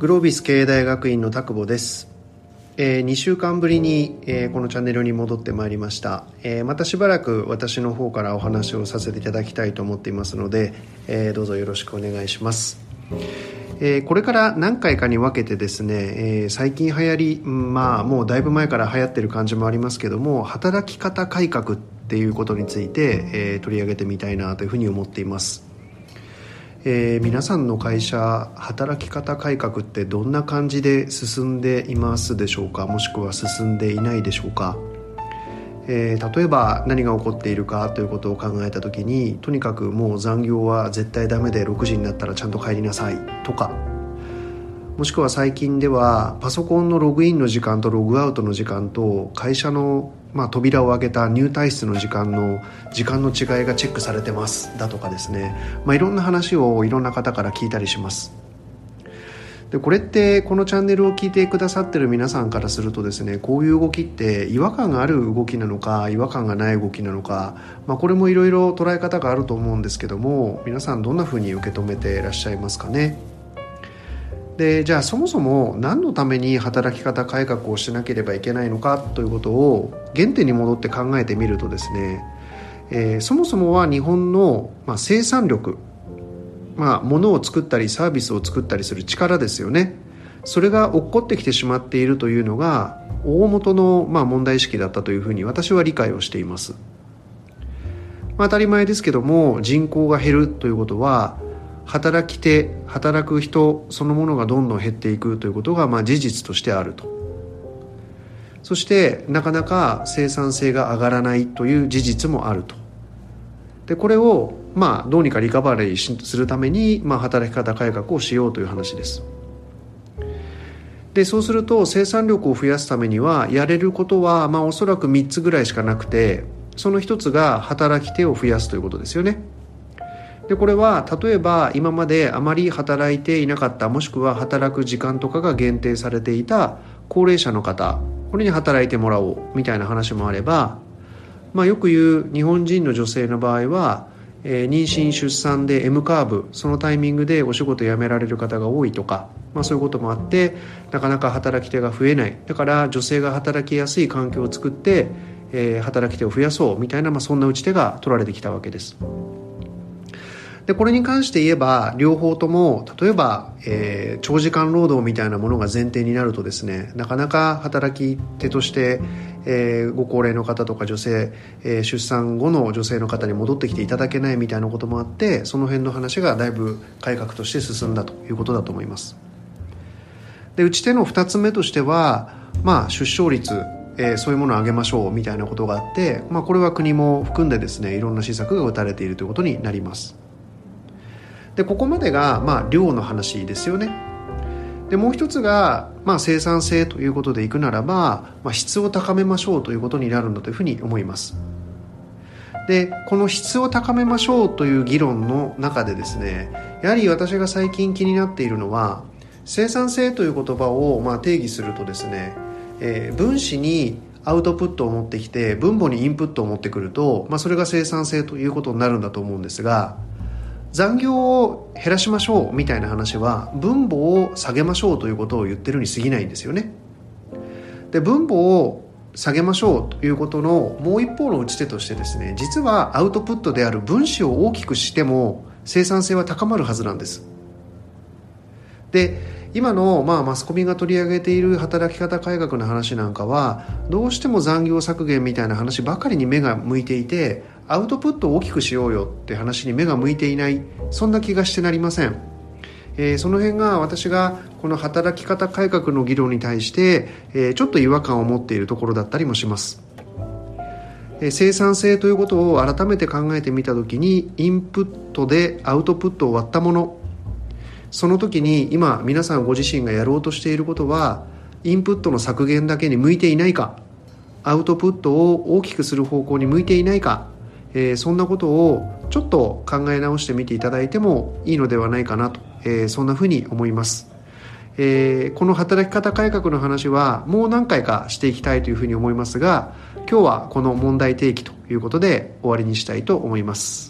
グロービス経営大学院の田久保です、えー、2週間ぶりに、えー、このチャンネルに戻ってまいりました、えー、またしばらく私の方からお話をさせていただきたいと思っていますので、え、どうぞよろしくお願いします。え、これから何回かに分けてですね、え、最近流行り、まあもうだいぶ前から流行ってる感じもありますけども働き方改革っていうことについて、え、取り上げてみたいなというふうに思っています。えー、皆さんの会社働き方改革ってどんな感じで進んでいますでしょうか？もしくは進んでいないでしょうか、えー、例えば何が起こっているかということを考えた時にとにかくもう残業は絶対ダメで6時になったらちゃんと帰りなさいとかもしくは最近ではパソコンのログインの時間とログアウトの時間と会社のまあ、扉を開けた入退室の時間の時間の違いがチェックされてます。だとかですね、まあ、いろんな話をいろんな方から聞いたりします。でこれってこのチャンネルを聞いてくださってる皆さんからするとですねこういう動きって違和感がある動きなのか違和感がない動きなのか、まあ、これもいろいろ捉え方があると思うんですけども皆さんどんなふうに受け止めていらっしゃいますかね？でじゃあそもそも何のために働き方改革をしなければいけないのかということを原点に戻って考えてみるとですね、えー、そもそもは日本の、まあ、生産力、まあ、物を作ったりサービスを作ったりする力ですよね。それが落っこってきてしまっているというのが大元の、まあ、問題意識だったというふうに私は理解をしています、まあ、当たり前ですけども人口が減るということは働き手働く人そのものがどんどん減っていくということがまあ事実としてあると。そしてなかなか生産性が上がらないという事実もあると。でこれをまあどうにかリカバリーするために、まあ、働き方改革をしようという話です。でそうすると生産力を増やすためにはやれることは、まあ、おそらく3つぐらいしかなくてその1つが働き手を増やすということですよね。でこれは例えば今まであまり働いていなかったもしくは働く時間とかが限定されていた高齢者の方これに働いてもらおうみたいな話もあれば、まあ、よく言う日本人の女性の場合は、えー、妊娠出産で M カーブそのタイミングでお仕事辞められる方が多いとか、まあ、そういうこともあってなかなか働き手が増えないだから女性が働きやすい環境を作って、えー、働き手を増やそうみたいな、まあ、そんな打ち手が取られてきたわけです。でこれに関して言えば両方とも例えば、えー、長時間労働みたいなものが前提になるとですねなかなか働き手として、えー、ご高齢の方とか女性、えー、出産後の女性の方に戻ってきていただけないみたいなこともあってその辺の話がだいぶ改革として進んだということだと思います。で打ち手の2つ目としては、まあ、出生率えー、そういうものを上げましょうみたいなことがあって、まあ、これは国も含んでですねいろんな施策が打たれているということになります。でここまでが、まあ、量の話ですよね。でもう一つが、まあ、生産性ということでいくならば、まあ、質を高めましょうということになるんだというふうに思います。でこの質を高めましょうという議論の中でですねやはり私が最近気になっているのは生産性という言葉をまあ定義するとですね、えー、分子にアウトプットを持ってきて分母にインプットを持ってくると、まあ、それが生産性ということになるんだと思うんですが残業を減らしましょうみたいな話は分母を下げましょうということを言ってるに過ぎないんですよね。で分母を下げましょうということのもう一方の打ち手としてですね実はアウトプットである分子を大きくしても生産性は高まるはずなんです。で今の、まあ、マスコミが取り上げている働き方改革の話なんかはどうしても残業削減みたいな話ばかりに目が向いていてアウトプットを大きくしようよって話に目が向いていないそんな気がしてなりません、えー、その辺が私がこの働き方改革の議論に対して、えー、ちょっと違和感を持っているところだったりもします。生産性ということを改めて考えてみた時にインプットでアウトプットを割ったもの。その時に今皆さんご自身がやろうとしていることはインプットの削減だけに向いていないかアウトプットを大きくする方向に向いていないかえー、そんなことをちょっと考え直してみていただいてもいいのではないかなと、えー、そんなふうに思います。えー、この働き方改革の話はもう何回かしていきたいというふうに思いますが今日はこの問題提起ということで終わりにしたいと思います。